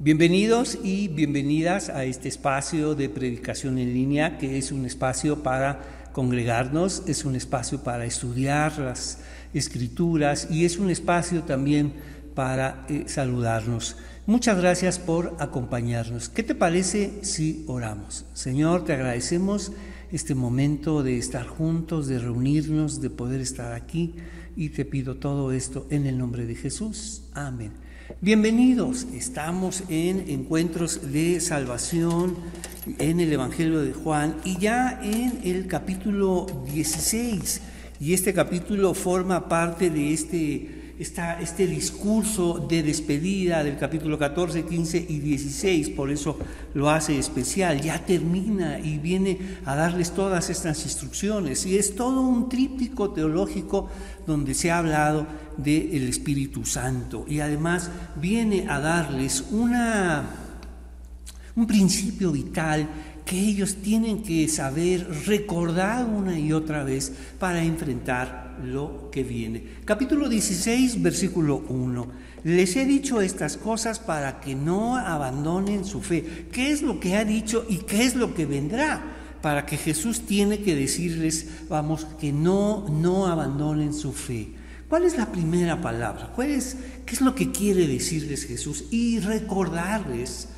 Bienvenidos y bienvenidas a este espacio de predicación en línea, que es un espacio para congregarnos, es un espacio para estudiar las escrituras y es un espacio también para eh, saludarnos. Muchas gracias por acompañarnos. ¿Qué te parece si oramos? Señor, te agradecemos este momento de estar juntos, de reunirnos, de poder estar aquí y te pido todo esto en el nombre de Jesús. Amén. Bienvenidos, estamos en encuentros de salvación en el Evangelio de Juan y ya en el capítulo 16. Y este capítulo forma parte de este este discurso de despedida del capítulo 14, 15 y 16, por eso lo hace especial, ya termina y viene a darles todas estas instrucciones. Y es todo un tríptico teológico donde se ha hablado del Espíritu Santo y además viene a darles una, un principio vital que ellos tienen que saber recordar una y otra vez para enfrentar lo que viene. Capítulo 16, versículo 1. Les he dicho estas cosas para que no abandonen su fe. ¿Qué es lo que ha dicho y qué es lo que vendrá? Para que Jesús tiene que decirles, vamos, que no, no abandonen su fe. ¿Cuál es la primera palabra? ¿Cuál es, ¿Qué es lo que quiere decirles Jesús? Y recordarles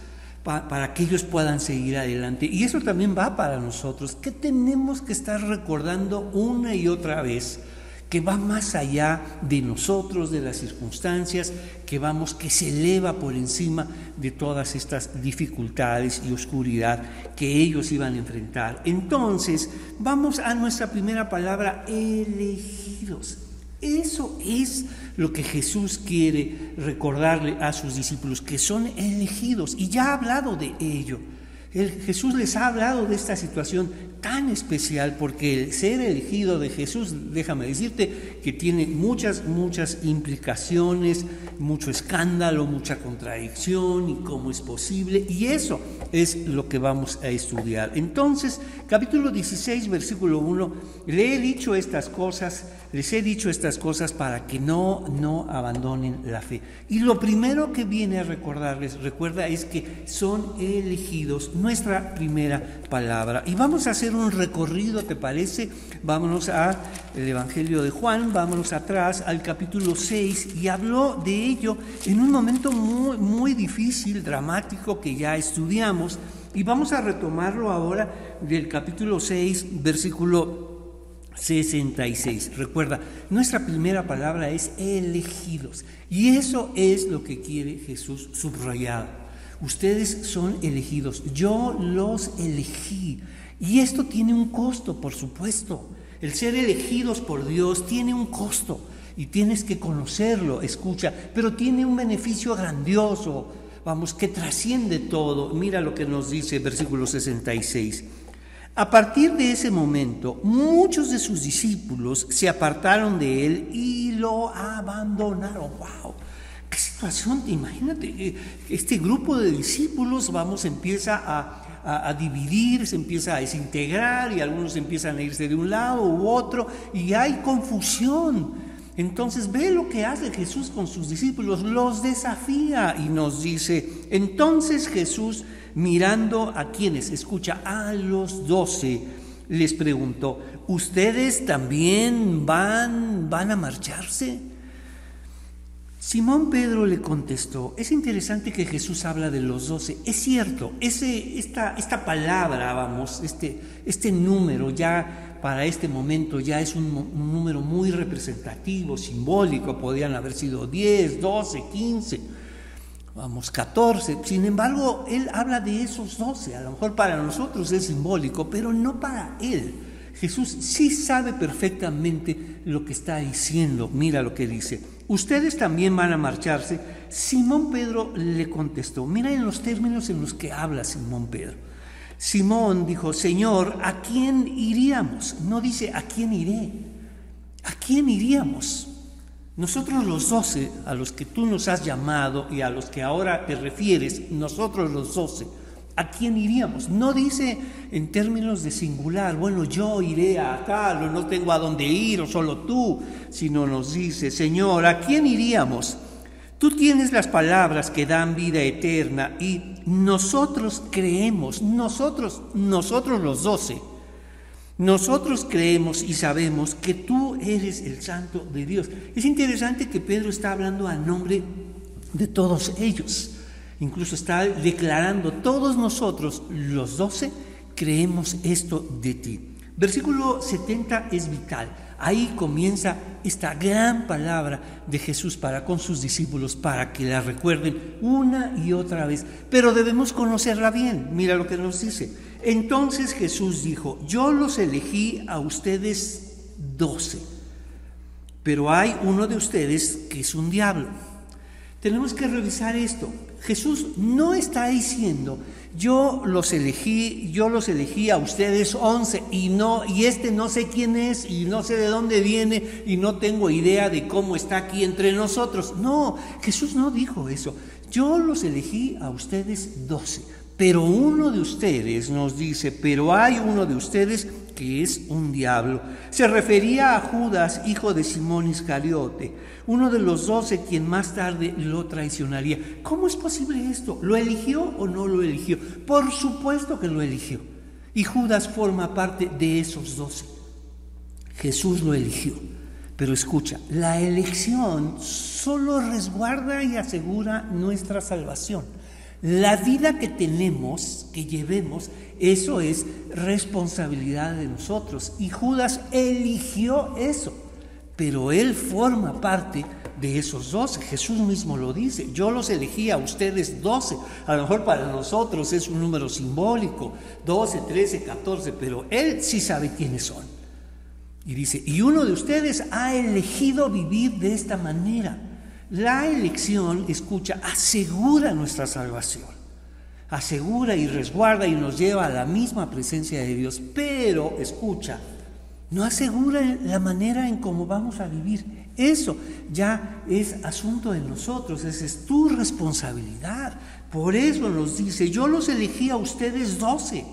para que ellos puedan seguir adelante. Y eso también va para nosotros, que tenemos que estar recordando una y otra vez que va más allá de nosotros, de las circunstancias, que vamos, que se eleva por encima de todas estas dificultades y oscuridad que ellos iban a enfrentar. Entonces, vamos a nuestra primera palabra, elegidos. Eso es lo que Jesús quiere recordarle a sus discípulos, que son elegidos. Y ya ha hablado de ello. Jesús les ha hablado de esta situación tan especial porque el ser elegido de Jesús, déjame decirte, que tiene muchas, muchas implicaciones, mucho escándalo, mucha contradicción y cómo es posible. Y eso es lo que vamos a estudiar. Entonces, capítulo 16, versículo 1, le he dicho estas cosas, les he dicho estas cosas para que no, no abandonen la fe. Y lo primero que viene a recordarles, recuerda, es que son elegidos, nuestra primera palabra. Y vamos a hacer un recorrido, ¿te parece? Vámonos al Evangelio de Juan, vámonos atrás al capítulo 6 y habló de ello en un momento muy, muy difícil, dramático que ya estudiamos. Y vamos a retomarlo ahora del capítulo 6, versículo 66. Recuerda, nuestra primera palabra es elegidos. Y eso es lo que quiere Jesús subrayar. Ustedes son elegidos. Yo los elegí. Y esto tiene un costo, por supuesto. El ser elegidos por Dios tiene un costo y tienes que conocerlo, escucha, pero tiene un beneficio grandioso, vamos, que trasciende todo. Mira lo que nos dice versículo 66. A partir de ese momento, muchos de sus discípulos se apartaron de él y lo abandonaron. ¡Wow! ¿Qué situación? Imagínate, eh, este grupo de discípulos, vamos, empieza a a, dividir, se empieza a desintegrar y algunos empiezan a irse de un lado u otro y hay confusión. Entonces ve lo que hace Jesús con sus discípulos, los desafía y nos dice, entonces Jesús mirando a quienes, escucha, a los doce, les preguntó, ¿ustedes también van, van a marcharse? Simón Pedro le contestó, es interesante que Jesús habla de los doce, es cierto, ese, esta, esta palabra, vamos, este, este número ya para este momento ya es un, número muy representativo, simbólico, podrían haber sido 10, 12, 15, vamos, 14, sin embargo, él habla de esos doce, a lo mejor para nosotros es simbólico, pero no para él. Jesús sí sabe perfectamente lo que está diciendo. Mira lo que dice. Ustedes también van a marcharse. Simón Pedro le contestó. Mira en los términos en los que habla Simón Pedro. Simón dijo, Señor, ¿a quién iríamos? No dice, ¿a quién iré? ¿A quién iríamos? Nosotros los doce, a los que tú nos has llamado y a los que ahora te refieres, nosotros los doce, ¿A quién iríamos? No dice en términos de singular, bueno, yo iré a tal o no tengo a dónde ir o solo tú, sino nos dice, Señor, ¿a quién iríamos? Tú tienes las palabras que dan vida eterna y nosotros creemos, nosotros, nosotros los doce, nosotros creemos y sabemos que tú eres el santo de Dios. Es interesante que Pedro está hablando a nombre de todos ellos. Incluso está declarando, todos nosotros, los doce, creemos esto de ti. Versículo 70 es vital. Ahí comienza esta gran palabra de Jesús para con sus discípulos, para que la recuerden una y otra vez. Pero debemos conocerla bien. Mira lo que nos dice. Entonces Jesús dijo, yo los elegí a ustedes doce, pero hay uno de ustedes que es un diablo. Tenemos que revisar esto. Jesús no está diciendo yo los elegí, yo los elegí a ustedes once y no, y este no sé quién es y no sé de dónde viene y no tengo idea de cómo está aquí entre nosotros. No, Jesús no dijo eso. Yo los elegí a ustedes doce, pero uno de ustedes nos dice, pero hay uno de ustedes que es un diablo. Se refería a Judas, hijo de Simón Iscariote, uno de los doce quien más tarde lo traicionaría. ¿Cómo es posible esto? ¿Lo eligió o no lo eligió? Por supuesto que lo eligió. Y Judas forma parte de esos doce. Jesús lo eligió. Pero escucha, la elección solo resguarda y asegura nuestra salvación. La vida que tenemos, que llevemos, eso es responsabilidad de nosotros. Y Judas eligió eso, pero él forma parte de esos doce. Jesús mismo lo dice, yo los elegí a ustedes doce. A lo mejor para nosotros es un número simbólico, doce, trece, catorce, pero él sí sabe quiénes son. Y dice, y uno de ustedes ha elegido vivir de esta manera. La elección, escucha, asegura nuestra salvación asegura y resguarda y nos lleva a la misma presencia de Dios, pero escucha, no asegura la manera en cómo vamos a vivir. Eso ya es asunto de nosotros, esa es tu responsabilidad. Por eso nos dice, yo los elegí a ustedes doce,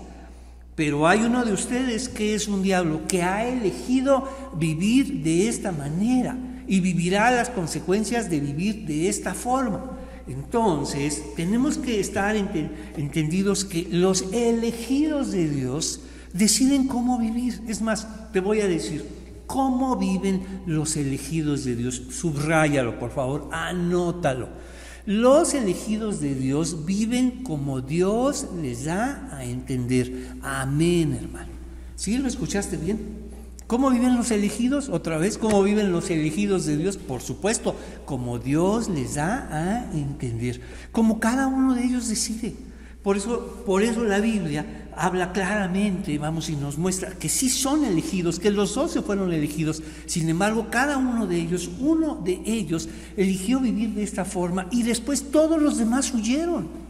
pero hay uno de ustedes que es un diablo, que ha elegido vivir de esta manera y vivirá las consecuencias de vivir de esta forma. Entonces, tenemos que estar entendidos que los elegidos de Dios deciden cómo vivir. Es más, te voy a decir, ¿cómo viven los elegidos de Dios? Subráyalo, por favor, anótalo. Los elegidos de Dios viven como Dios les da a entender. Amén, hermano. ¿Sí lo escuchaste bien? ¿Cómo viven los elegidos? Otra vez, ¿cómo viven los elegidos de Dios? Por supuesto, como Dios les da a entender, como cada uno de ellos decide. Por eso, por eso la Biblia habla claramente, vamos, y nos muestra que sí son elegidos, que los doce fueron elegidos. Sin embargo, cada uno de ellos, uno de ellos, eligió vivir de esta forma y después todos los demás huyeron.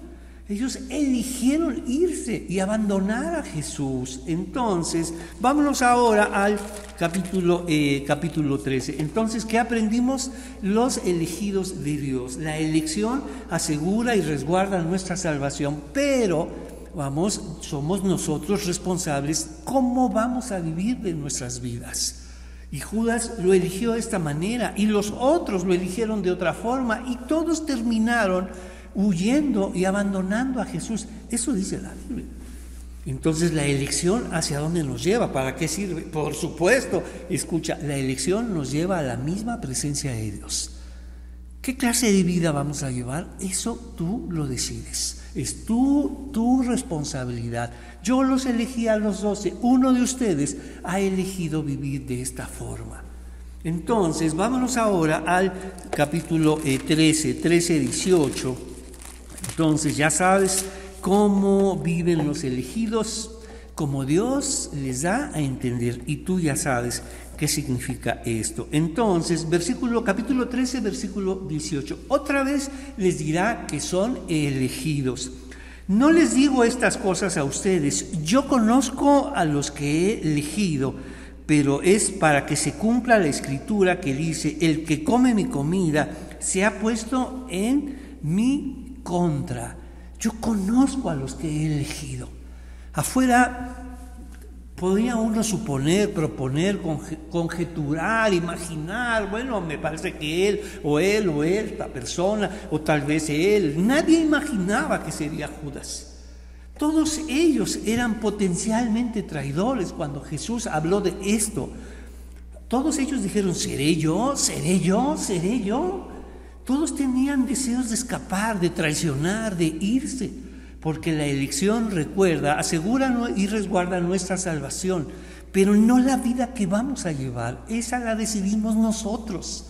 Ellos eligieron irse y abandonar a Jesús. Entonces, vámonos ahora al capítulo, eh, capítulo 13. Entonces, ¿qué aprendimos? Los elegidos de Dios. La elección asegura y resguarda nuestra salvación, pero, vamos, somos nosotros responsables cómo vamos a vivir de nuestras vidas. Y Judas lo eligió de esta manera y los otros lo eligieron de otra forma y todos terminaron huyendo y abandonando a Jesús. Eso dice la Biblia. Entonces la elección hacia dónde nos lleva, ¿para qué sirve? Por supuesto, escucha, la elección nos lleva a la misma presencia de Dios. ¿Qué clase de vida vamos a llevar? Eso tú lo decides. Es tu, tu responsabilidad. Yo los elegí a los doce. Uno de ustedes ha elegido vivir de esta forma. Entonces, vámonos ahora al capítulo 13, 13, 18 entonces ya sabes cómo viven los elegidos, como Dios les da a entender y tú ya sabes qué significa esto. Entonces, versículo capítulo 13, versículo 18. Otra vez les dirá que son elegidos. No les digo estas cosas a ustedes, yo conozco a los que he elegido, pero es para que se cumpla la escritura que dice, el que come mi comida se ha puesto en mi contra. Yo conozco a los que he elegido. Afuera Podría uno suponer, proponer, conjeturar, imaginar, bueno, me parece que él o él o esta persona, o tal vez él, nadie imaginaba que sería Judas. Todos ellos eran potencialmente traidores cuando Jesús habló de esto. Todos ellos dijeron, ¿seré yo? ¿Seré yo? ¿Seré yo? Todos tenían deseos de escapar, de traicionar, de irse, porque la elección, recuerda, asegura y resguarda nuestra salvación, pero no la vida que vamos a llevar, esa la decidimos nosotros.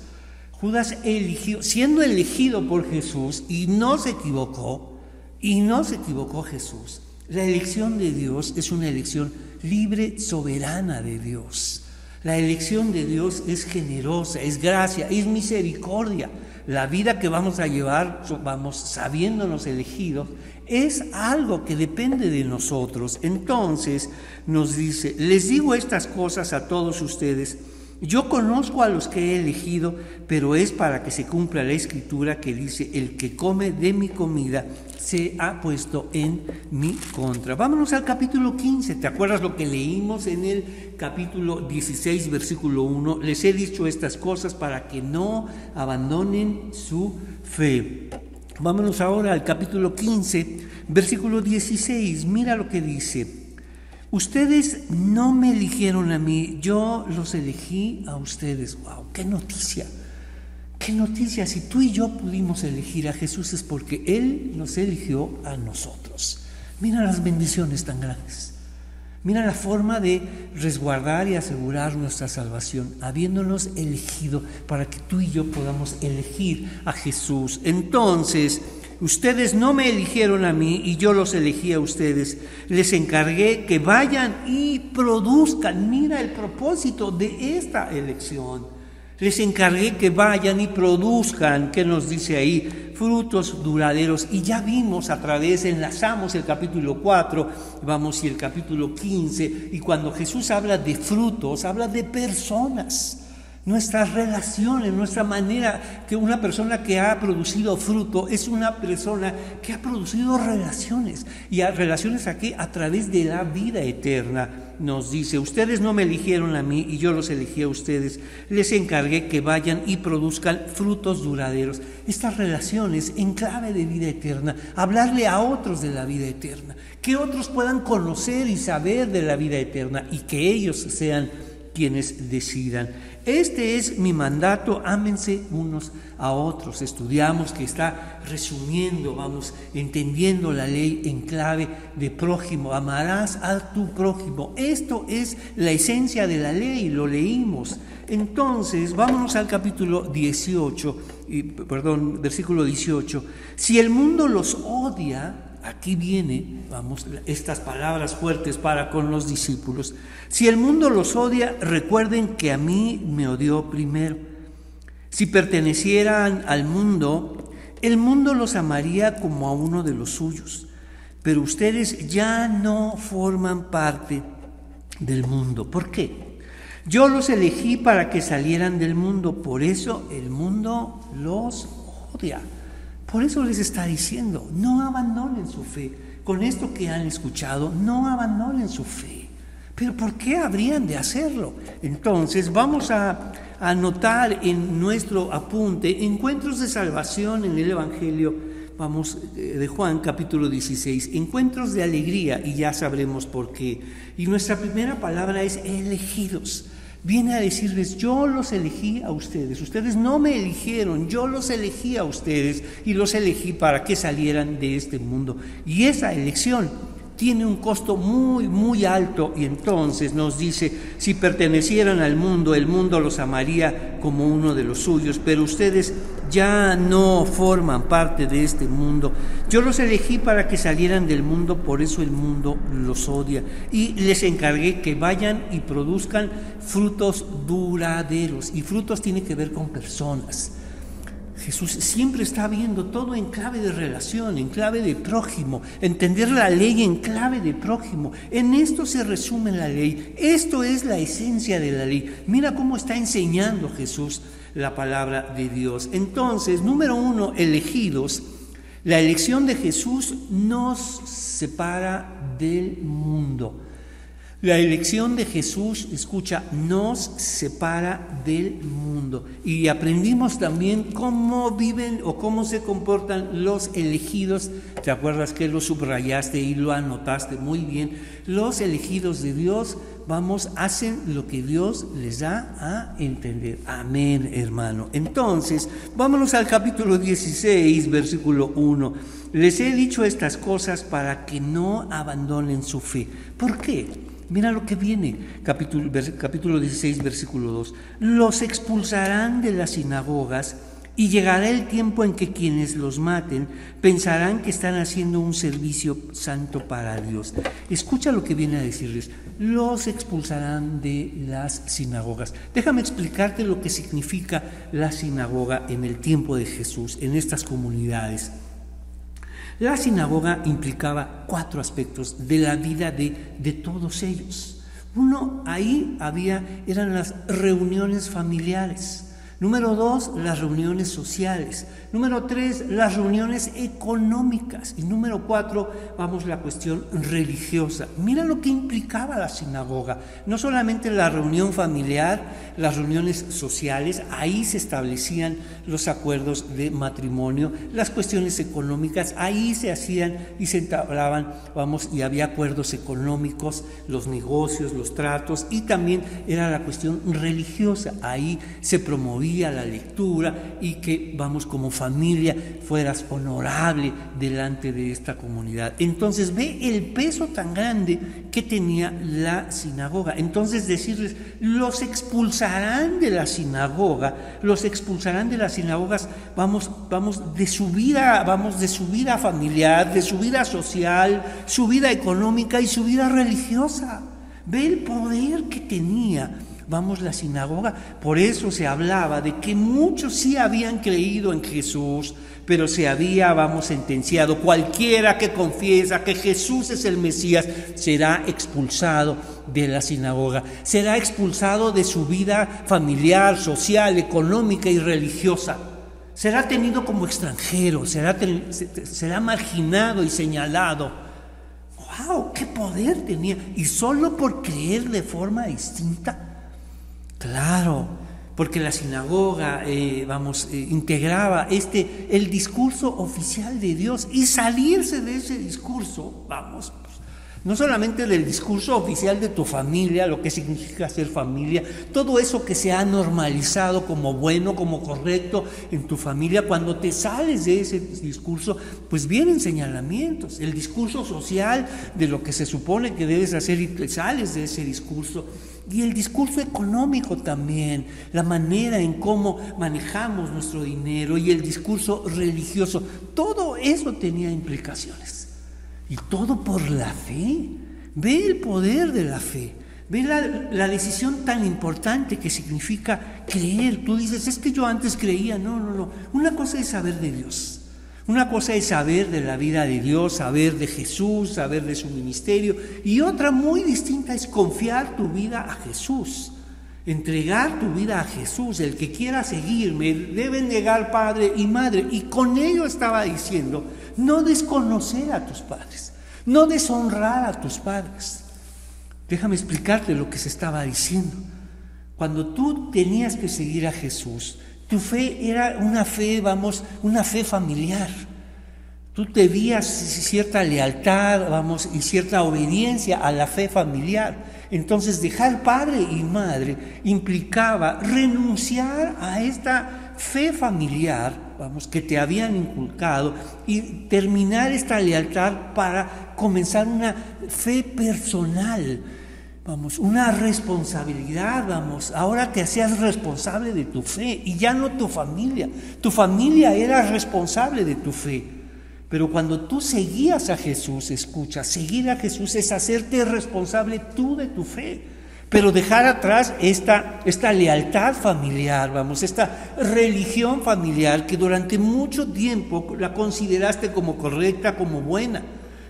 Judas eligió, siendo elegido por Jesús y no se equivocó, y no se equivocó Jesús. La elección de Dios es una elección libre, soberana de Dios. La elección de Dios es generosa, es gracia, es misericordia la vida que vamos a llevar, vamos sabiéndonos elegidos, es algo que depende de nosotros. Entonces nos dice, les digo estas cosas a todos ustedes yo conozco a los que he elegido, pero es para que se cumpla la escritura que dice, el que come de mi comida se ha puesto en mi contra. Vámonos al capítulo 15. ¿Te acuerdas lo que leímos en el capítulo 16, versículo 1? Les he dicho estas cosas para que no abandonen su fe. Vámonos ahora al capítulo 15, versículo 16. Mira lo que dice. Ustedes no me eligieron a mí, yo los elegí a ustedes. ¡Wow! ¡Qué noticia! ¡Qué noticia! Si tú y yo pudimos elegir a Jesús es porque Él nos eligió a nosotros. Mira las bendiciones tan grandes. Mira la forma de resguardar y asegurar nuestra salvación, habiéndonos elegido para que tú y yo podamos elegir a Jesús. Entonces, Ustedes no me eligieron a mí y yo los elegí a ustedes. Les encargué que vayan y produzcan. Mira el propósito de esta elección. Les encargué que vayan y produzcan, ¿qué nos dice ahí? Frutos duraderos. Y ya vimos a través, enlazamos el capítulo 4, vamos y el capítulo 15, y cuando Jesús habla de frutos, habla de personas nuestras relaciones, nuestra manera, que una persona que ha producido fruto es una persona que ha producido relaciones. Y a relaciones aquí a través de la vida eterna. Nos dice, ustedes no me eligieron a mí y yo los elegí a ustedes. Les encargué que vayan y produzcan frutos duraderos. Estas relaciones en clave de vida eterna, hablarle a otros de la vida eterna, que otros puedan conocer y saber de la vida eterna y que ellos sean quienes decidan. Este es mi mandato, ámense unos a otros. Estudiamos que está resumiendo, vamos, entendiendo la ley en clave de prójimo. Amarás a tu prójimo. Esto es la esencia de la ley, lo leímos. Entonces, vámonos al capítulo 18, perdón, versículo 18. Si el mundo los odia, aquí viene, vamos, estas palabras fuertes para con los discípulos. Si el mundo los odia, recuerden que a mí me odió primero. Si pertenecieran al mundo, el mundo los amaría como a uno de los suyos. Pero ustedes ya no forman parte del mundo. ¿Por qué? Yo los elegí para que salieran del mundo, por eso el mundo los odia. Por eso les está diciendo, no abandonen su fe. Con esto que han escuchado, no abandonen su fe. Pero ¿por qué habrían de hacerlo? Entonces vamos a anotar en nuestro apunte encuentros de salvación en el Evangelio, vamos, eh, de Juan capítulo 16, encuentros de alegría y ya sabremos por qué. Y nuestra primera palabra es elegidos viene a decirles, yo los elegí a ustedes, ustedes no me eligieron, yo los elegí a ustedes y los elegí para que salieran de este mundo. Y esa elección tiene un costo muy, muy alto y entonces nos dice, si pertenecieran al mundo, el mundo los amaría como uno de los suyos, pero ustedes ya no forman parte de este mundo. Yo los elegí para que salieran del mundo, por eso el mundo los odia. Y les encargué que vayan y produzcan frutos duraderos. Y frutos tiene que ver con personas. Jesús siempre está viendo todo en clave de relación, en clave de prójimo, entender la ley en clave de prójimo. En esto se resume la ley. Esto es la esencia de la ley. Mira cómo está enseñando Jesús la palabra de Dios. Entonces, número uno, elegidos. La elección de Jesús nos separa del mundo. La elección de Jesús, escucha, nos separa del mundo. Y aprendimos también cómo viven o cómo se comportan los elegidos. ¿Te acuerdas que lo subrayaste y lo anotaste muy bien? Los elegidos de Dios, vamos, hacen lo que Dios les da a entender. Amén, hermano. Entonces, vámonos al capítulo 16, versículo 1. Les he dicho estas cosas para que no abandonen su fe. ¿Por qué? Mira lo que viene, capítulo, capítulo 16, versículo 2. Los expulsarán de las sinagogas y llegará el tiempo en que quienes los maten pensarán que están haciendo un servicio santo para Dios. Escucha lo que viene a decirles. Los expulsarán de las sinagogas. Déjame explicarte lo que significa la sinagoga en el tiempo de Jesús, en estas comunidades. La sinagoga implicaba cuatro aspectos de la vida de, de todos ellos. Uno, ahí había, eran las reuniones familiares. Número dos, las reuniones sociales. Número tres, las reuniones económicas. Y número cuatro, vamos, la cuestión religiosa. Mira lo que implicaba la sinagoga. No solamente la reunión familiar, las reuniones sociales, ahí se establecían los acuerdos de matrimonio, las cuestiones económicas, ahí se hacían y se entablaban, vamos, y había acuerdos económicos, los negocios, los tratos, y también era la cuestión religiosa. Ahí se promovía la lectura y que, vamos, como familia, fueras honorable delante de esta comunidad. Entonces ve el peso tan grande que tenía la sinagoga. Entonces decirles, los expulsarán de la sinagoga, los expulsarán de las sinagogas, vamos, vamos de su vida, vamos de su vida familiar, de su vida social, su vida económica y su vida religiosa. Ve el poder que tenía vamos, la sinagoga. Por eso se hablaba de que muchos sí habían creído en Jesús, pero se había, vamos, sentenciado, cualquiera que confiesa que Jesús es el Mesías será expulsado de la sinagoga, será expulsado de su vida familiar, social, económica y religiosa. Será tenido como extranjero, será, será marginado y señalado. ¡Wow! ¡Qué poder tenía! Y solo por creer de forma distinta Claro, porque la sinagoga, eh, vamos, eh, integraba este, el discurso oficial de Dios y salirse de ese discurso, vamos, no solamente del discurso oficial de tu familia, lo que significa ser familia, todo eso que se ha normalizado como bueno, como correcto en tu familia, cuando te sales de ese discurso, pues vienen señalamientos, el discurso social de lo que se supone que debes hacer y te sales de ese discurso. Y el discurso económico también, la manera en cómo manejamos nuestro dinero y el discurso religioso, todo eso tenía implicaciones. Y todo por la fe. Ve el poder de la fe. Ve la, decisión tan importante que significa creer. Tú dices, es que yo antes creía. No, no, no. Una cosa es saber de Dios. Una cosa es saber de la vida de Dios, saber de Jesús, saber de su ministerio. Y otra muy distinta es confiar tu vida a Jesús. Entregar tu vida a Jesús. El que quiera seguirme debe negar padre y madre. Y con ello estaba diciendo no desconocer a tus padres, no deshonrar a tus padres. Déjame explicarte lo que se estaba diciendo. Cuando tú tenías que seguir a Jesús, tu fe era una fe, vamos, una fe familiar. Tú debías cierta lealtad, vamos, y cierta obediencia a la fe familiar. Entonces dejar padre y madre implicaba renunciar a esta fe familiar vamos, que te habían inculcado y terminar esta lealtad para comenzar una fe personal, vamos, una responsabilidad, vamos, ahora te hacías responsable de tu fe y ya no tu familia, tu familia era responsable de tu fe. Pero cuando tú seguías a Jesús, escucha, seguir a Jesús es hacerte responsable tú de tu fe pero dejar atrás esta, esta lealtad familiar, vamos, esta religión familiar que durante mucho tiempo la consideraste como correcta, como buena.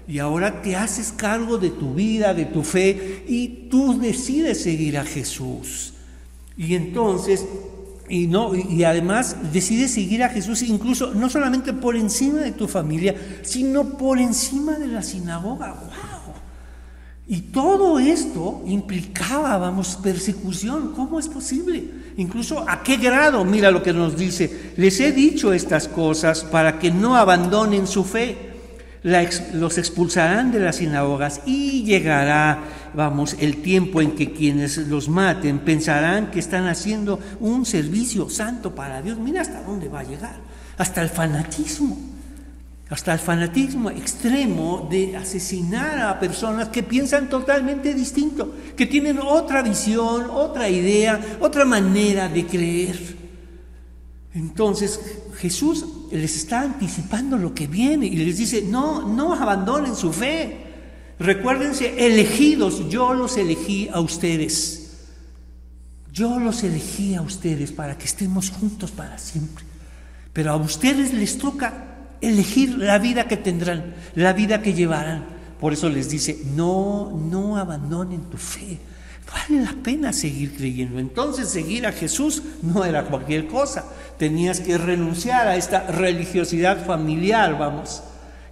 Y ahora te haces cargo de tu vida, de tu fe, y tú decides seguir a Jesús. Y entonces, y, no, y además decides seguir a Jesús incluso no solamente por encima de tu familia, sino por encima de la sinagoga. ¡Wow! Y todo esto implicaba, vamos, persecución. ¿Cómo es posible? Incluso a qué grado, mira lo que nos dice, les he dicho estas cosas para que no abandonen su fe. Los expulsarán de las sinagogas y llegará, vamos, el tiempo en que quienes los maten pensarán que están haciendo un servicio santo para Dios. Mira hasta dónde va a llegar, hasta el fanatismo hasta el fanatismo extremo de asesinar a personas que piensan totalmente distinto, que tienen otra visión, otra idea, otra manera de creer. Entonces Jesús les está anticipando lo que viene y les dice, no, no abandonen su fe. Recuérdense, elegidos, yo los elegí a ustedes. Yo los elegí a ustedes para que estemos juntos para siempre. Pero a ustedes les toca elegir la vida que tendrán, la vida que llevarán. Por eso les dice, no, no abandonen tu fe. Vale la pena seguir creyendo. Entonces seguir a Jesús no era cualquier cosa. Tenías que renunciar a esta religiosidad familiar, vamos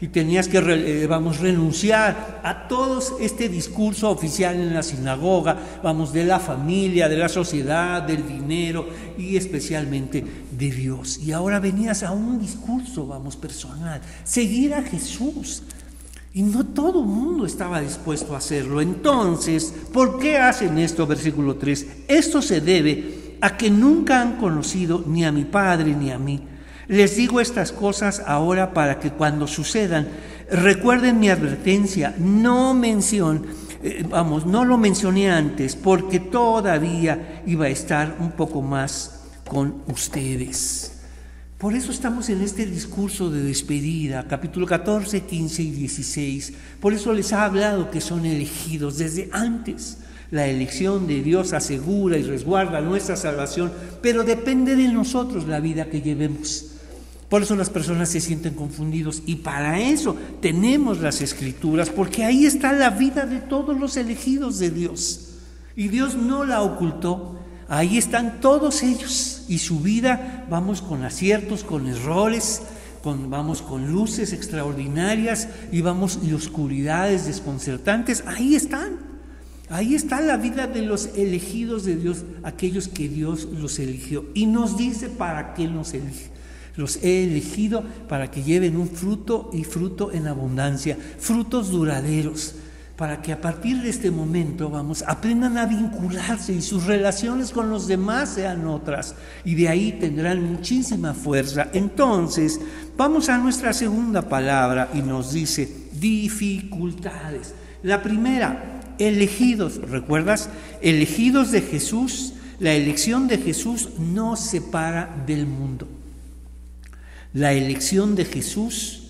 y tenías que, eh, vamos, renunciar a todo este discurso oficial en la sinagoga, vamos, de la familia, de la sociedad, del dinero y especialmente de Dios. Y ahora venías a un discurso, vamos, personal, seguir a Jesús. Y no todo el mundo estaba dispuesto a hacerlo. Entonces, ¿por qué hacen esto? Versículo 3. Esto se debe a que nunca han conocido ni a mi Padre ni a mí. Les digo estas cosas ahora para que cuando sucedan recuerden mi advertencia. No mención, eh, vamos, no lo mencioné antes porque todavía iba a estar un poco más con ustedes. Por eso estamos en este discurso de despedida, capítulo 14, 15 y 16. Por eso les ha hablado que son elegidos desde antes. La elección de Dios asegura y resguarda nuestra salvación, pero depende de nosotros la vida que llevemos. Por eso las personas se sienten confundidos y para eso tenemos las escrituras, porque ahí está la vida de todos los elegidos de Dios. Y Dios no la ocultó. Ahí están todos ellos y su vida, vamos con aciertos, con errores, con, vamos con luces extraordinarias y vamos y oscuridades desconcertantes. Ahí están. Ahí está la vida de los elegidos de Dios, aquellos que Dios los eligió. Y nos dice para qué nos elige. Los he elegido para que lleven un fruto y fruto en abundancia, frutos duraderos, para que a partir de este momento, vamos, aprendan a vincularse y sus relaciones con los demás sean otras. Y de ahí tendrán muchísima fuerza. Entonces, vamos a nuestra segunda palabra y nos dice dificultades. La primera, elegidos, ¿recuerdas? Elegidos de Jesús. La elección de Jesús no separa del mundo. La elección de Jesús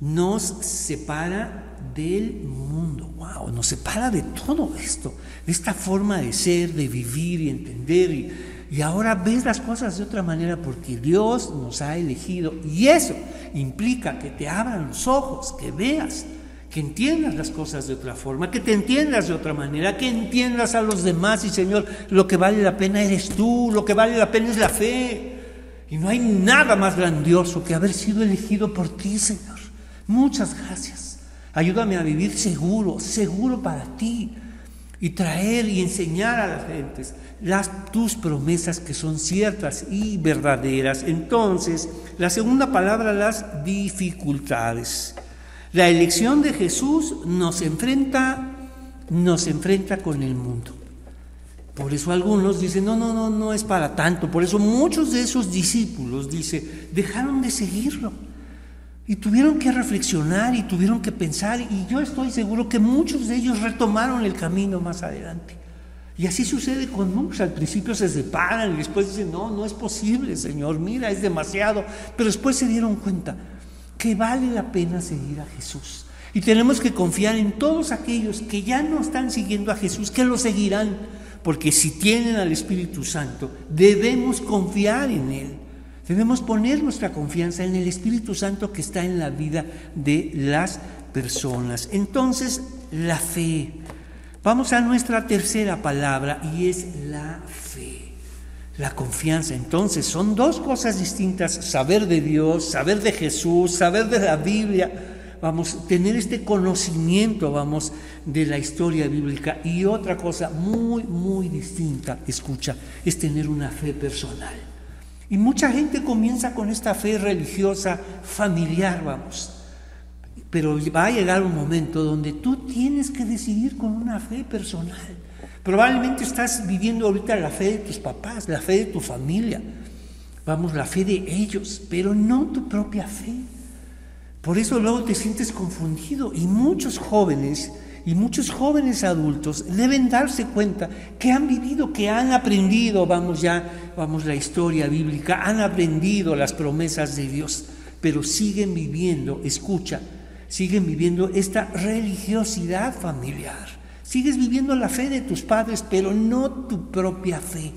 nos separa del mundo, wow, nos separa de todo esto, de esta forma de ser, de vivir y entender. Y, ahora ves las cosas de otra manera porque Dios nos ha elegido. Y eso implica que te abran los ojos, que veas, que entiendas las cosas de otra forma, que te entiendas de otra manera, que entiendas a los demás y Señor, lo que vale la pena eres tú, lo que vale la pena es la fe. Y no hay nada más grandioso que haber sido elegido por ti, Señor. Muchas gracias. Ayúdame a vivir seguro, seguro para ti. Y traer y enseñar a las gentes las, tus promesas que son ciertas y verdaderas. Entonces, la segunda palabra, las dificultades. La elección de Jesús nos enfrenta, nos enfrenta con el mundo. Por eso algunos dicen, no, no, no, no es para tanto. Por eso muchos de esos discípulos, dice, dejaron de seguirlo. Y tuvieron que reflexionar y tuvieron que pensar. Y yo estoy seguro que muchos de ellos retomaron el camino más adelante. Y así sucede con muchos. Al principio se separan y después dicen, no, no es posible, Señor, mira, es demasiado. Pero después se dieron cuenta que vale la pena seguir a Jesús. Y tenemos que confiar en todos aquellos que ya no están siguiendo a Jesús, que lo seguirán porque si tienen al Espíritu Santo, debemos confiar en Él. Debemos poner nuestra confianza en el Espíritu Santo que está en la vida de las personas. Entonces, la fe. Vamos a nuestra tercera palabra y es la fe. La confianza. Entonces, son dos cosas distintas. Saber de Dios, saber de Jesús, saber de la Biblia. vamos, tener este conocimiento, vamos, de la historia bíblica. Y otra cosa muy, muy distinta, escucha, es tener una fe personal. Y mucha gente comienza con esta fe religiosa familiar, vamos. Pero va a llegar un momento donde tú tienes que decidir con una fe personal. Probablemente estás viviendo ahorita la fe de tus papás, la fe de tu familia, vamos, la fe de ellos, pero no tu propia fe. Por eso luego te sientes confundido y muchos jóvenes y muchos jóvenes adultos deben darse cuenta que han vivido, que han aprendido, vamos ya, vamos la historia bíblica, han aprendido las promesas de Dios, pero siguen viviendo, escucha, siguen viviendo esta religiosidad familiar. Sigues viviendo la fe de tus padres, pero no tu propia fe.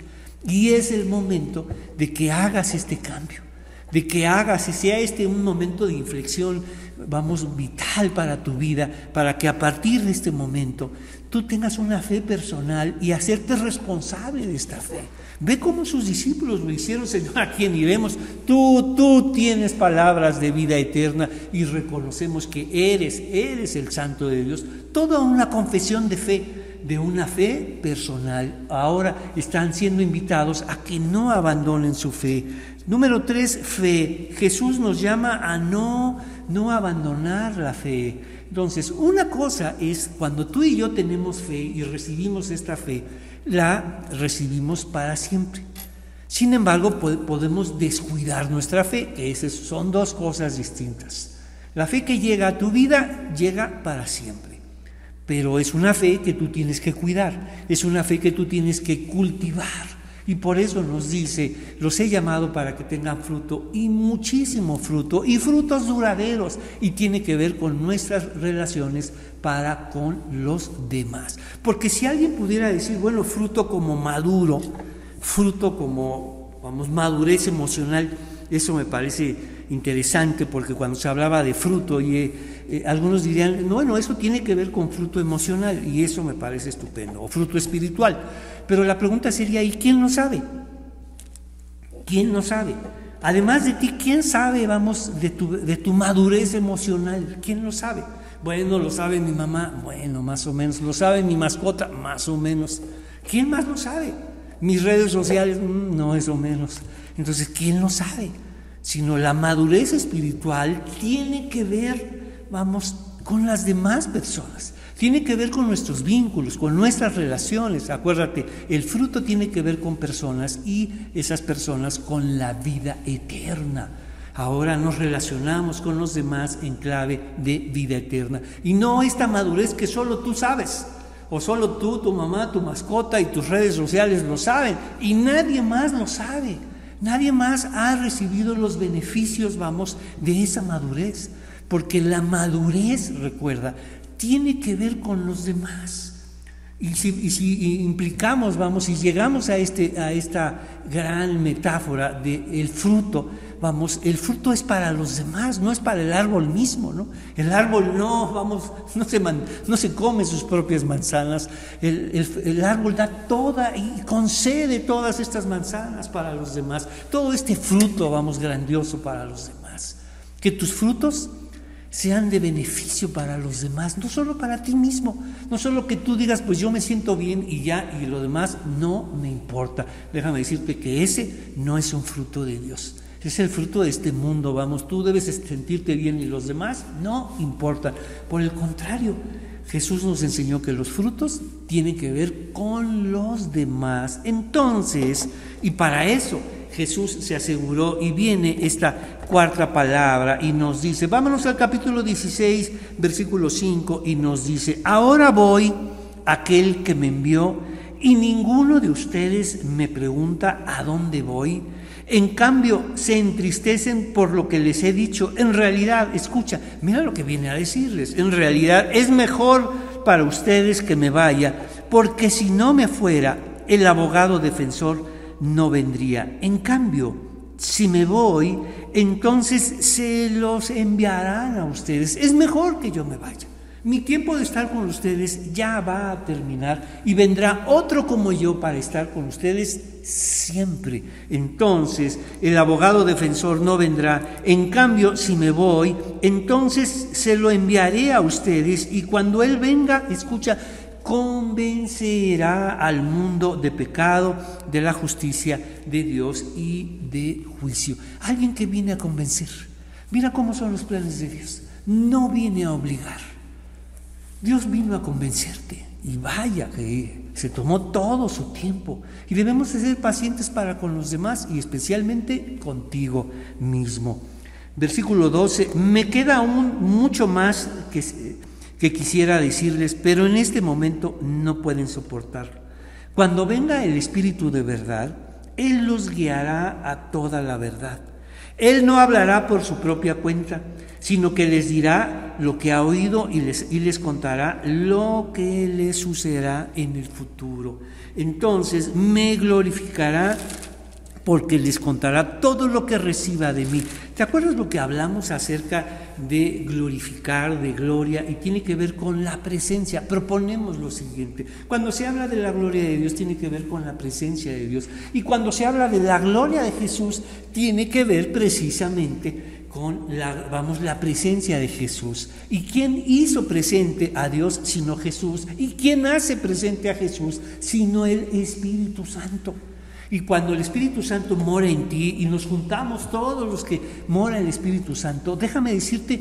Y es el momento de que hagas este cambio de que hagas y sea este un momento de inflexión, vamos, vital para tu vida, para que a partir de este momento tú tengas una fe personal y hacerte responsable de esta fe. Ve cómo sus discípulos lo hicieron, Señor, a quien iremos. Tú, tú tienes palabras de vida eterna y reconocemos que eres, eres el Santo de Dios. Toda una confesión de fe, de una fe personal. Ahora están siendo invitados a que no abandonen su fe, Número tres, fe. Jesús nos llama a no, no abandonar la fe. Entonces, una cosa es cuando tú y yo tenemos fe y recibimos esta fe, la recibimos para siempre. Sin embargo, podemos descuidar nuestra fe, que esas son dos cosas distintas. La fe que llega a tu vida llega para siempre, pero es una fe que tú tienes que cuidar, es una fe que tú tienes que cultivar. Y por eso nos dice, los he llamado para que tengan fruto y muchísimo fruto y frutos duraderos. Y tiene que ver con nuestras relaciones para con los demás. Porque si alguien pudiera decir, bueno, fruto como maduro, fruto como, vamos, madurez emocional, eso me parece interesante porque cuando se hablaba de fruto y eh, algunos dirían, bueno, eso tiene que ver con fruto emocional y eso me parece estupendo, o fruto espiritual. Pero la pregunta sería, ¿y quién lo sabe? ¿Quién lo sabe? Además de ti, ¿quién sabe, vamos, de tu, de tu madurez emocional? ¿Quién lo sabe? Bueno, lo sabe mi mamá, bueno, más o menos. Lo sabe mi mascota, más o menos. ¿Quién más lo sabe? Mis redes sociales, mm, no es o menos. Entonces, ¿quién lo sabe? Sino la madurez espiritual tiene que ver, vamos, con las demás personas. Tiene que ver con nuestros vínculos, con nuestras relaciones. Acuérdate, el fruto tiene que ver con personas y esas personas con la vida eterna. Ahora nos relacionamos con los demás en clave de vida eterna. Y no esta madurez que solo tú sabes, o solo tú, tu mamá, tu mascota y tus redes sociales lo saben, y nadie más lo sabe. Nadie más ha recibido los beneficios, vamos, de esa madurez. Porque la madurez, recuerda, tiene que ver con los demás. Y si, implicamos, vamos, si llegamos a, este, a esta gran metáfora del fruto, vamos, el fruto es para los demás, no es para el árbol mismo, ¿no? El árbol no, vamos, no se, no se come sus propias manzanas, el, el árbol da toda y concede todas estas manzanas para los demás, todo este fruto, vamos, grandioso para los demás. Que tus frutos sean de beneficio para los demás, no solo para ti mismo, no solo que tú digas, pues yo me siento bien y ya, y lo demás no me importa. Déjame decirte que ese no es un fruto de Dios, es el fruto de este mundo, vamos, tú debes sentirte bien y los demás no importan. Por el contrario, Jesús nos enseñó que los frutos tienen que ver con los demás. Entonces, y para eso, Jesús se aseguró y viene esta cuarta palabra y nos dice, vámonos al capítulo 16, versículo 5 y nos dice, ahora voy aquel que me envió y ninguno de ustedes me pregunta a dónde voy. En cambio, se entristecen por lo que les he dicho. En realidad, escucha, mira lo que viene a decirles. En realidad es mejor para ustedes que me vaya, porque si no me fuera, el abogado defensor no vendría. En cambio, si me voy, entonces se los enviarán a ustedes. Es mejor que yo me vaya. Mi tiempo de estar con ustedes ya va a terminar y vendrá otro como yo para estar con ustedes siempre. Entonces el abogado defensor no vendrá. En cambio, si me voy, entonces se lo enviaré a ustedes y cuando Él venga, escucha, convencerá al mundo de pecado, de la justicia, de Dios y de juicio. Alguien que viene a convencer. Mira cómo son los planes de Dios. No viene a obligar. Dios vino a convencerte y vaya que se tomó todo su tiempo y debemos ser pacientes para con los demás y especialmente contigo mismo. Versículo 12, me queda aún mucho más que, que quisiera decirles, pero en este momento no pueden soportar. Cuando venga el Espíritu de verdad, Él los guiará a toda la verdad. Él no hablará por su propia cuenta, sino que les dirá lo que ha oído y les, y les contará lo que les sucederá en el futuro. Entonces me glorificará porque les contará todo lo que reciba de mí. ¿Te acuerdas lo que hablamos acerca de glorificar, de gloria? Y tiene que ver con la presencia. Proponemos lo siguiente. Cuando se habla de la gloria de Dios, tiene que ver con la presencia de Dios. Y cuando se habla de la gloria de Jesús, tiene que ver precisamente con la, vamos, la presencia de Jesús. ¿Y quién hizo presente a Dios sino Jesús? ¿Y quién hace presente a Jesús sino el Espíritu Santo? Y cuando el Espíritu Santo mora en ti y nos juntamos todos los que mora el Espíritu Santo, déjame decirte,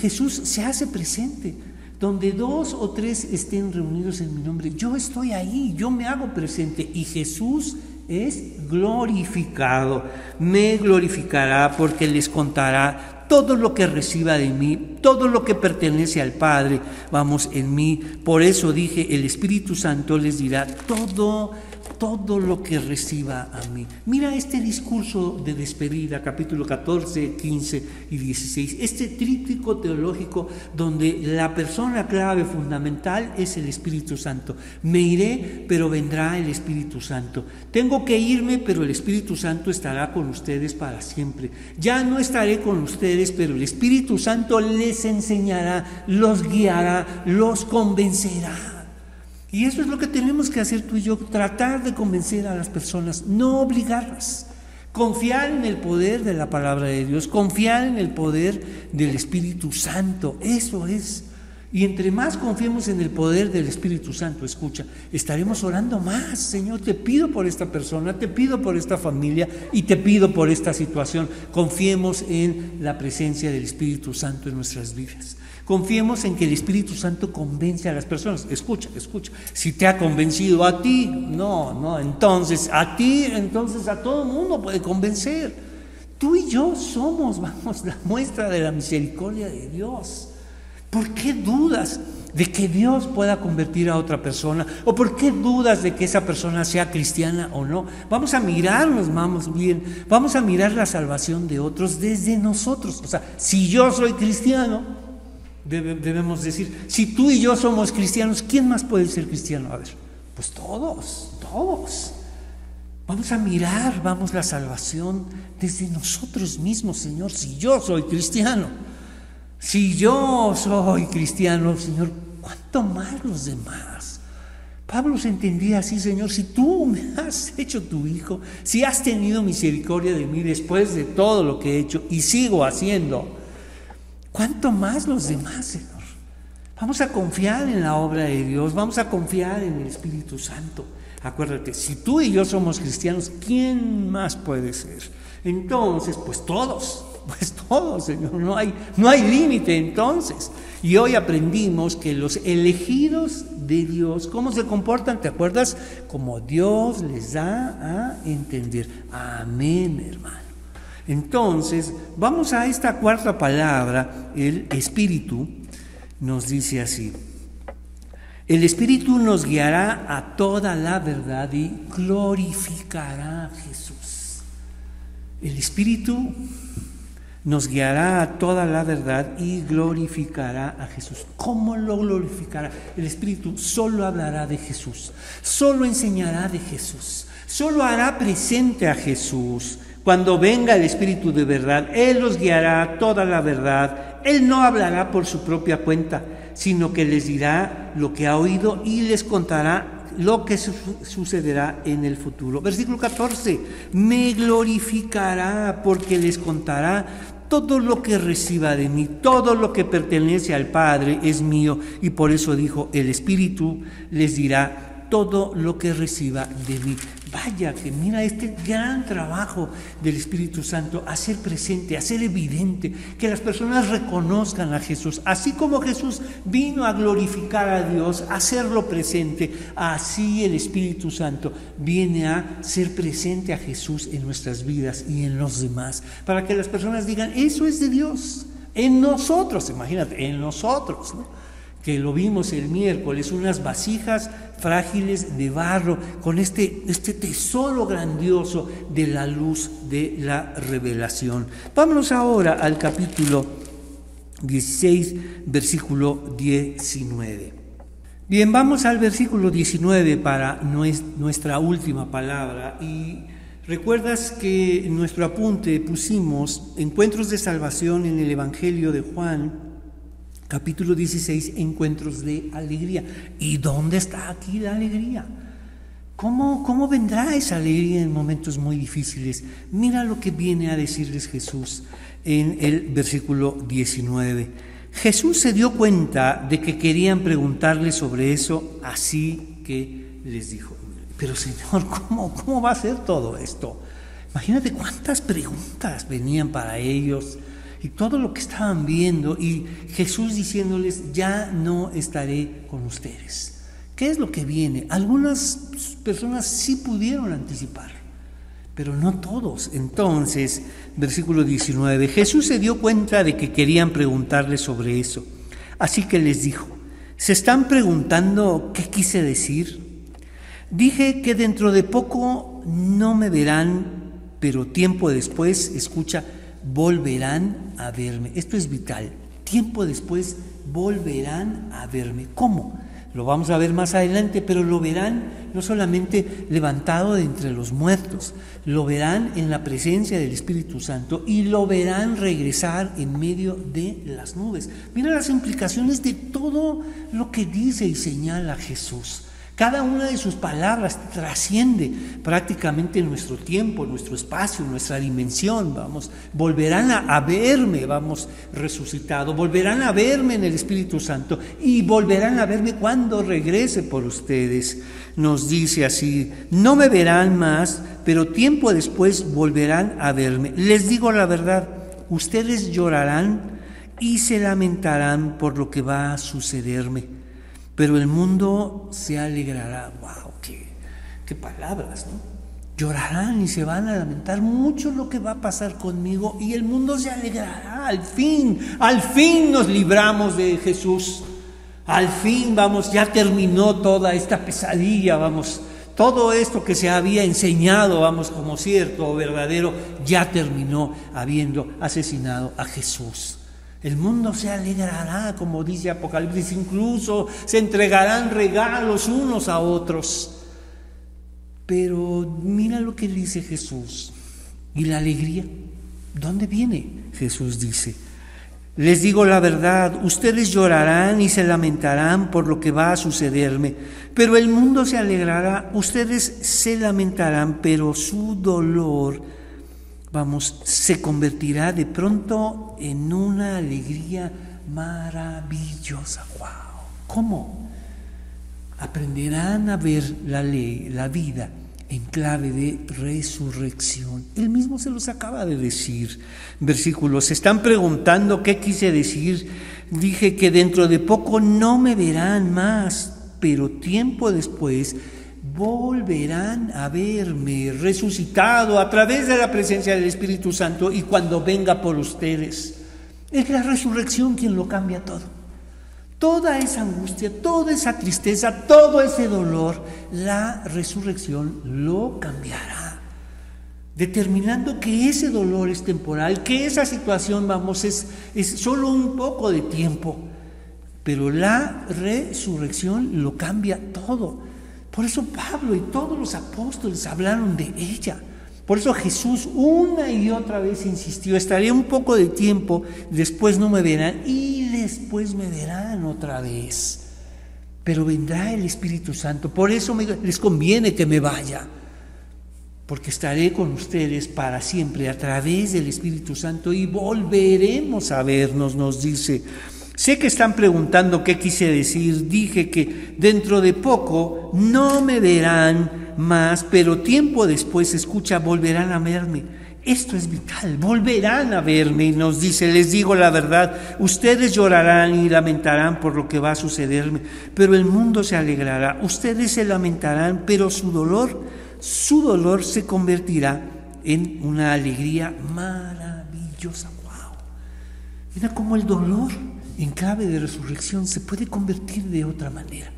Jesús se hace presente. Donde dos o tres estén reunidos en mi nombre, yo estoy ahí, yo me hago presente y Jesús es glorificado. Me glorificará porque les contará todo lo que reciba de mí, todo lo que pertenece al Padre, vamos, en mí. Por eso dije, el Espíritu Santo les dirá todo todo lo que reciba a mí. Mira este discurso de despedida, capítulo 14, 15 y 16, este tríptico teológico donde la persona clave fundamental es el Espíritu Santo. Me iré, pero vendrá el Espíritu Santo. Tengo que irme, pero el Espíritu Santo estará con ustedes para siempre. Ya no estaré con ustedes, pero el Espíritu Santo les enseñará, los guiará, los convencerá. Y eso es lo que tenemos que hacer tú y yo, tratar de convencer a las personas, no obligarlas. Confiar en el poder de la palabra de Dios, confiar en el poder del Espíritu Santo, eso es. Y entre más confiemos en el poder del Espíritu Santo, escucha, estaremos orando más. Señor, te pido por esta persona, te pido por esta familia y te pido por esta situación. Confiemos en la presencia del Espíritu Santo en nuestras vidas. Confiemos en que el Espíritu Santo convence a las personas. Escucha, escucha. Si te ha convencido a ti, no, no, entonces a ti, entonces a todo el mundo puede convencer. Tú y yo somos, vamos, la muestra de la misericordia de Dios. ¿Por qué dudas de que Dios pueda convertir a otra persona? ¿O por qué dudas de que esa persona sea cristiana o no? Vamos a mirarnos, vamos bien, vamos a mirar la salvación de otros desde nosotros. O sea, si yo soy cristiano, debemos decir, si tú y yo somos cristianos, ¿quién más puede ser cristiano? A ver, pues todos, todos. Vamos a mirar, vamos la salvación desde nosotros mismos, Señor, si yo soy cristiano. Si yo soy cristiano, Señor, ¿cuánto más los demás? Pablo se entendía así, Señor, si tú me has hecho tu hijo, si has tenido misericordia de mí después de todo lo que he hecho y sigo haciendo, ¿Cuánto más los demás, Señor? Vamos a confiar en la obra de Dios, vamos a confiar en el Espíritu Santo. Acuérdate, si tú y yo somos cristianos, ¿quién más puede ser? Entonces, pues todos, pues todos, Señor, no hay, no hay límite entonces. Y hoy aprendimos que los elegidos de Dios, ¿cómo se comportan? ¿Te acuerdas? Como Dios les da a entender. Amén, hermano. Entonces, vamos a esta cuarta palabra, el Espíritu, nos dice así. El Espíritu nos guiará a toda la verdad y glorificará a Jesús. El Espíritu nos guiará a toda la verdad y glorificará a Jesús. ¿Cómo lo glorificará? El Espíritu solo hablará de Jesús, solo enseñará de Jesús, solo hará presente a Jesús. Cuando venga el Espíritu de verdad, Él los guiará toda la verdad. Él no hablará por su propia cuenta, sino que les dirá lo que ha oído y les contará lo que sucederá en el futuro. Versículo 14, me glorificará porque les contará todo lo que reciba de mí, todo lo que pertenece al Padre es mío. Y por eso dijo, el Espíritu les dirá todo lo que reciba de mí. Vaya que mira este gran trabajo del Espíritu Santo, hacer presente, hacer evidente, que las personas reconozcan a Jesús. Así como Jesús vino a glorificar a Dios, hacerlo presente, así el Espíritu Santo viene a ser presente a Jesús en nuestras vidas y en los demás, para que las personas digan, eso es de Dios, en nosotros, imagínate, en nosotros. ¿no? Que lo vimos el miércoles, unas vasijas frágiles de barro con este, este tesoro grandioso de la luz de la revelación. Vámonos ahora al capítulo 16, versículo 19. Bien, vamos al versículo 19 para nuestra última palabra y recuerdas que en nuestro apunte pusimos encuentros de salvación en el Evangelio de Juan Capítulo 16, encuentros de alegría. ¿Y dónde está aquí la alegría? ¿Cómo, ¿Cómo vendrá esa alegría en momentos muy difíciles? Mira lo que viene a decirles Jesús en el versículo 19. Jesús se dio cuenta de que querían preguntarle sobre eso, así que les dijo, pero Señor, ¿cómo, cómo va a ser todo esto? Imagínate cuántas preguntas venían para ellos y todo lo que estaban viendo y Jesús diciéndoles, ya no estaré con ustedes. ¿Qué es lo que viene? Algunas personas sí pudieron anticipar, pero no todos. Entonces, versículo 19, Jesús se dio cuenta de que querían preguntarle sobre eso. Así que les dijo, ¿se están preguntando qué quise decir? Dije que dentro de poco no me verán, pero tiempo después, escucha, volverán a verme. Esto es vital. Tiempo después volverán a verme. ¿Cómo? Lo vamos a ver más adelante, pero lo verán no solamente levantado de entre los muertos, lo verán en la presencia del Espíritu Santo y lo verán regresar en medio de las nubes. Mira las implicaciones de todo lo que dice y señala Jesús. Cada una de sus palabras trasciende prácticamente nuestro tiempo, nuestro espacio, nuestra dimensión. Vamos, volverán a, verme, vamos, resucitado, volverán a verme en el Espíritu Santo y volverán a verme cuando regrese por ustedes. Nos dice así, no me verán más, pero tiempo después volverán a verme. Les digo la verdad, ustedes llorarán y se lamentarán por lo que va a sucederme pero el mundo se alegrará. ¡Wow! ¡Qué, qué palabras! ¿no? Llorarán y se van a lamentar mucho lo que va a pasar conmigo y el mundo se alegrará. Al fin, al fin nos libramos de Jesús. Al fin, vamos, ya terminó toda esta pesadilla, vamos, todo esto que se había enseñado, vamos, como cierto o verdadero, ya terminó habiendo asesinado a Jesús. El mundo se alegrará, como dice Apocalipsis, incluso se entregarán regalos unos a otros. Pero mira lo que dice Jesús. ¿Y la alegría? ¿Dónde viene? Jesús dice. Les digo la verdad, ustedes llorarán y se lamentarán por lo que va a sucederme, pero el mundo se alegrará, ustedes se lamentarán, pero su dolor vamos, se convertirá de pronto en una alegría maravillosa. ¡Wow! ¿Cómo? Aprenderán a ver la ley, la vida, en clave de resurrección. Él mismo se los acaba de decir. Versículos, se están preguntando qué quise decir. Dije que dentro de poco no me verán más, pero tiempo después volverán a verme resucitado a través de la presencia del Espíritu Santo y cuando venga por ustedes. Es la resurrección quien lo cambia todo. Toda esa angustia, toda esa tristeza, todo ese dolor, la resurrección lo cambiará. Determinando que ese dolor es temporal, que esa situación, vamos, es, es solo un poco de tiempo. Pero la resurrección lo cambia todo. Por eso Pablo y todos los apóstoles hablaron de ella. Por eso Jesús una y otra vez insistió, estaré un poco de tiempo, después no me verán y después me verán otra vez. Pero vendrá el Espíritu Santo. Por eso les conviene que me vaya, porque estaré con ustedes para siempre a través del Espíritu Santo y volveremos a vernos, nos dice. Sé que están preguntando qué quise decir. Dije que dentro de poco no me verán más, pero tiempo después, escucha, volverán a verme. Esto es vital, volverán a verme y nos dice, les digo la verdad, ustedes llorarán y lamentarán por lo que va a sucederme, pero el mundo se alegrará, ustedes se lamentarán, pero su dolor, su dolor se convertirá en una alegría maravillosa. ¡Wow! Mira cómo el dolor en clave de resurrección se puede convertir de otra manera.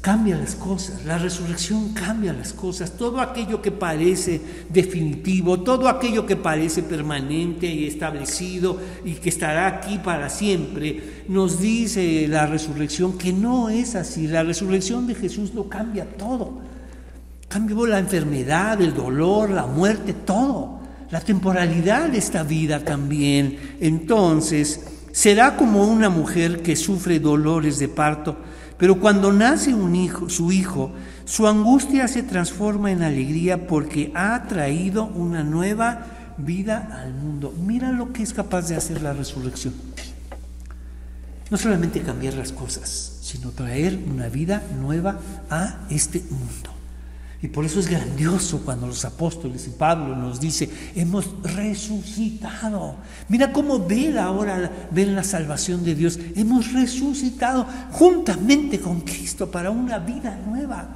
Cambia las cosas, la resurrección cambia las cosas, todo aquello que parece definitivo, todo aquello que parece permanente y establecido y que estará aquí para siempre, nos dice la resurrección que no es así, la resurrección de Jesús lo cambia todo, cambió la enfermedad, el dolor, la muerte, todo, la temporalidad de esta vida también, entonces será como una mujer que sufre dolores de parto, pero cuando nace un hijo, su hijo, su angustia se transforma en alegría porque ha traído una nueva vida al mundo. Mira lo que es capaz de hacer la resurrección. No solamente cambiar las cosas, sino traer una vida nueva a este mundo. Y por eso es grandioso cuando los apóstoles y Pablo nos dice, hemos resucitado. Mira cómo ven ahora, ven la salvación de Dios. Hemos resucitado juntamente con Cristo para una vida nueva.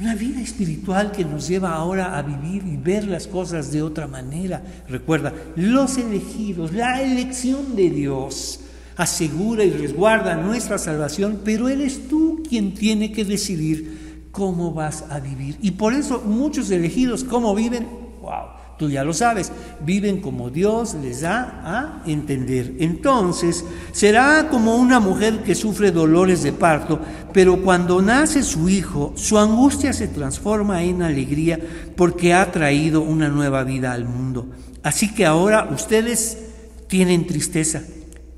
Una vida espiritual que nos lleva ahora a vivir y ver las cosas de otra manera. Recuerda, los elegidos, la elección de Dios asegura y resguarda nuestra salvación, pero eres tú quien tiene que decidir cómo vas a vivir. Y por eso muchos elegidos, ¿cómo viven? ¡Wow! Tú ya lo sabes, viven como Dios les da a entender. Entonces, será como una mujer que sufre dolores de parto, pero cuando nace su hijo, su angustia se transforma en alegría porque ha traído una nueva vida al mundo. Así que ahora ustedes tienen tristeza,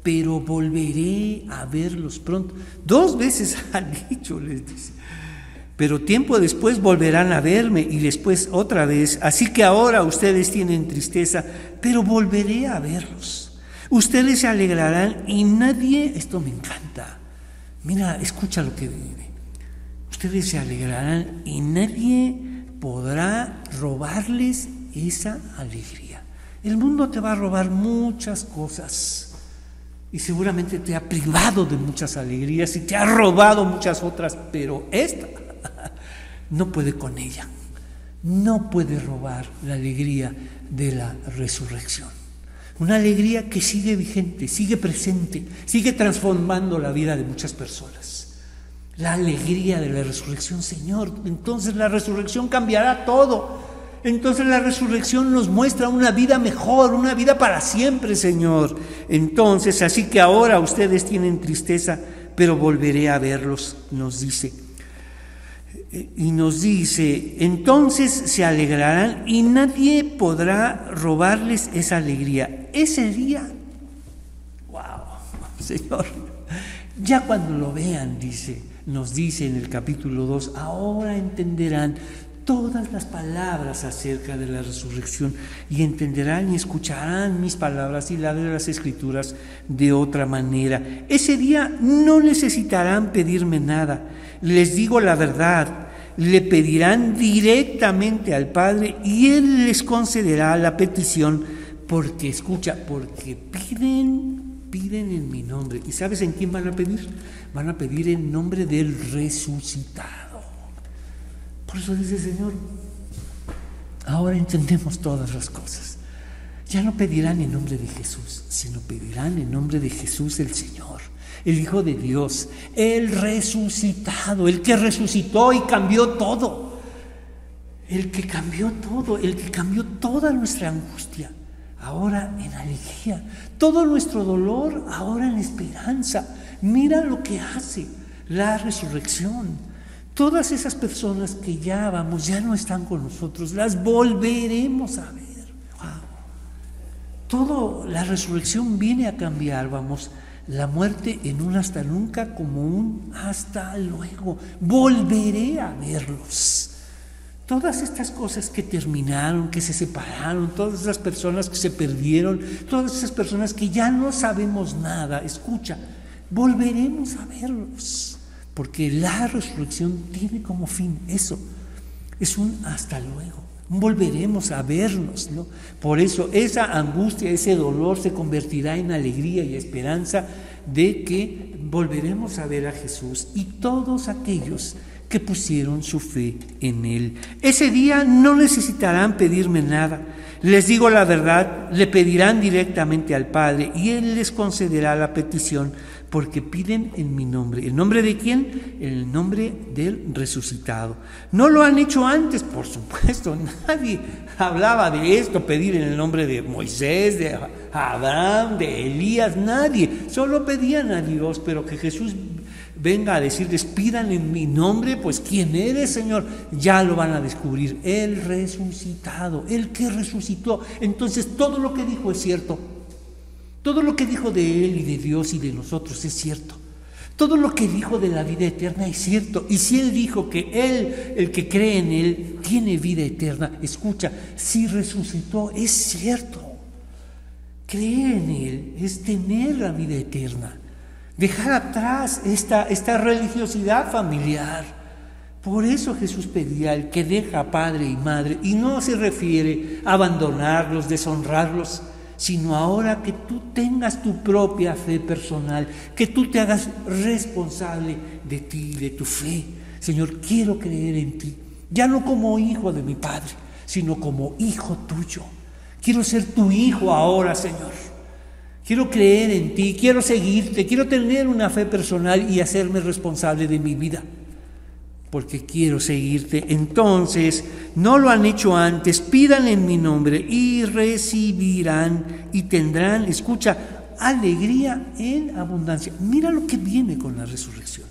pero volveré a verlos pronto. Dos veces ha dicho, les dice pero tiempo después volverán a verme y después otra vez. Así que ahora ustedes tienen tristeza, pero volveré a verlos. Ustedes se alegrarán y nadie, esto me encanta, mira, escucha lo que viene. Ustedes se alegrarán y nadie podrá robarles esa alegría. El mundo te va a robar muchas cosas y seguramente te ha privado de muchas alegrías y te ha robado muchas otras, pero esta no puede con ella, no puede robar la alegría de la resurrección. Una alegría que sigue vigente, sigue presente, sigue transformando la vida de muchas personas. La alegría de la resurrección, Señor. Entonces la resurrección cambiará todo. Entonces la resurrección nos muestra una vida mejor, una vida para siempre, Señor. Entonces, así que ahora ustedes tienen tristeza, pero volveré a verlos, nos dice y nos dice, entonces se alegrarán y nadie podrá robarles esa alegría. Ese día, wow, Señor, ya cuando lo vean, dice, nos dice en el capítulo 2, ahora entenderán todas las palabras acerca de la resurrección y entenderán y escucharán mis palabras y las de las escrituras de otra manera. Ese día no necesitarán pedirme nada les digo la verdad, le pedirán directamente al Padre y Él les concederá la petición porque, escucha, porque piden, piden en mi nombre. ¿Y sabes en quién van a pedir? Van a pedir en nombre del resucitado. Por eso dice Señor, ahora entendemos todas las cosas. Ya no pedirán en nombre de Jesús, sino pedirán en nombre de Jesús el Señor el Hijo de Dios, el resucitado, el que resucitó y cambió todo, el que cambió todo, el que cambió toda nuestra angustia, ahora en alegría, todo nuestro dolor, ahora en esperanza. Mira lo que hace la resurrección. Todas esas personas que ya vamos, ya no están con nosotros, las volveremos a ver. Todo, la resurrección viene a cambiar, vamos, la muerte en un hasta nunca como un hasta luego. Volveré a verlos. Todas estas cosas que terminaron, que se separaron, todas esas personas que se perdieron, todas esas personas que ya no sabemos nada, escucha, volveremos a verlos, porque la resurrección tiene como fin eso, es un hasta luego volveremos a vernos, ¿no? Por eso esa angustia, ese dolor se convertirá en alegría y esperanza de que volveremos a ver a Jesús y todos aquellos que pusieron su fe en Él. Ese día no necesitarán pedirme nada. Les digo la verdad, le pedirán directamente al Padre y Él les concederá la petición porque piden en mi nombre. ¿El nombre de quién? El nombre del resucitado. No lo han hecho antes, por supuesto. Nadie hablaba de esto, pedir en el nombre de Moisés, de Abraham, de Elías, nadie. Solo pedían a Dios, pero que Jesús venga a decirles, pidan en mi nombre, pues ¿quién eres, Señor? Ya lo van a descubrir. El resucitado, el que resucitó. Entonces todo lo que dijo es cierto. Todo lo que dijo de Él y de Dios y de nosotros es cierto. Todo lo que dijo de la vida eterna es cierto. Y si Él dijo que Él, el que cree en Él, tiene vida eterna, escucha, si resucitó, es cierto. Creer en Él es tener la vida eterna. Dejar atrás esta, esta religiosidad familiar. Por eso Jesús pedía el que deja padre y madre y no se refiere a abandonarlos, deshonrarlos sino ahora que tú tengas tu propia fe personal, que tú te hagas responsable de ti, de tu fe. Señor, quiero creer en ti, ya no como hijo de mi Padre, sino como hijo tuyo. Quiero ser tu hijo ahora, Señor. Quiero creer en ti, quiero seguirte, quiero tener una fe personal y hacerme responsable de mi vida porque quiero seguirte. Entonces, no lo han hecho antes, pidan en mi nombre y recibirán y tendrán, escucha, alegría en abundancia. Mira lo que viene con la resurrección.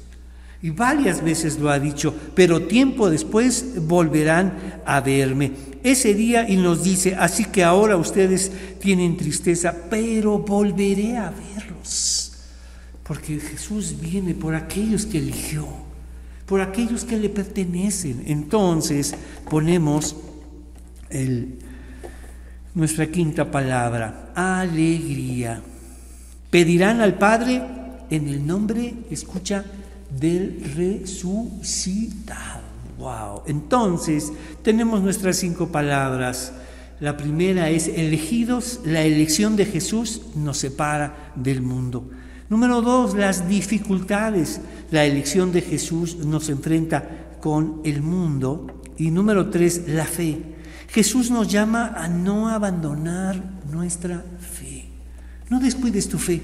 Y varias veces lo ha dicho, pero tiempo después volverán a verme. Ese día y nos dice, así que ahora ustedes tienen tristeza, pero volveré a verlos. Porque Jesús viene por aquellos que eligió por aquellos que le pertenecen. Entonces ponemos nuestra quinta palabra, alegría. Pedirán al Padre en el nombre, escucha, del resucitado. Wow. Entonces tenemos nuestras cinco palabras. La primera es elegidos, la elección de Jesús nos separa del mundo. Número dos, las dificultades. La elección de Jesús nos enfrenta con el mundo. Y número tres, la fe. Jesús nos llama a no abandonar nuestra fe. No descuides tu fe.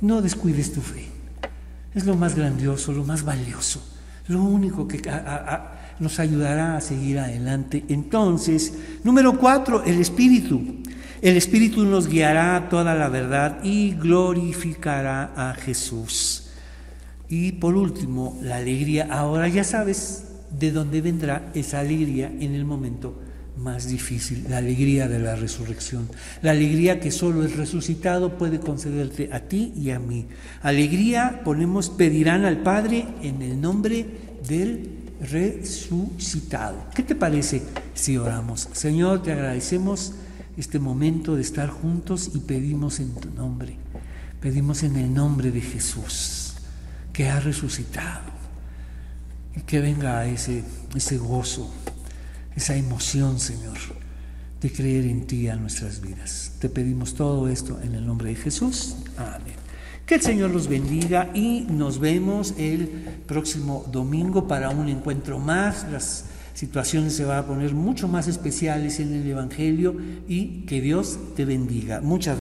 No descuides tu fe. Es lo más grandioso, lo más valioso, lo único que nos ayudará a seguir adelante. Entonces, número cuatro, el Espíritu. El Espíritu nos guiará a toda la verdad y glorificará a Jesús. Y por último, la alegría. Ahora ya sabes de dónde vendrá esa alegría en el momento más difícil, la alegría de la resurrección, la alegría que solo el resucitado puede concederte a ti y a mí. Alegría, ponemos, pedirán al Padre en el nombre del resucitado. ¿Qué te parece si oramos? Señor, te agradecemos este momento de estar juntos y pedimos en tu nombre, pedimos en el nombre de Jesús, que ha resucitado, y que venga ese, ese gozo, esa emoción, Señor, de creer en ti a nuestras vidas. Te pedimos todo esto en el nombre de Jesús. Amén. Que el Señor los bendiga y nos vemos el próximo domingo para un encuentro más. Situaciones se van a poner mucho más especiales en el Evangelio y que Dios te bendiga. Muchas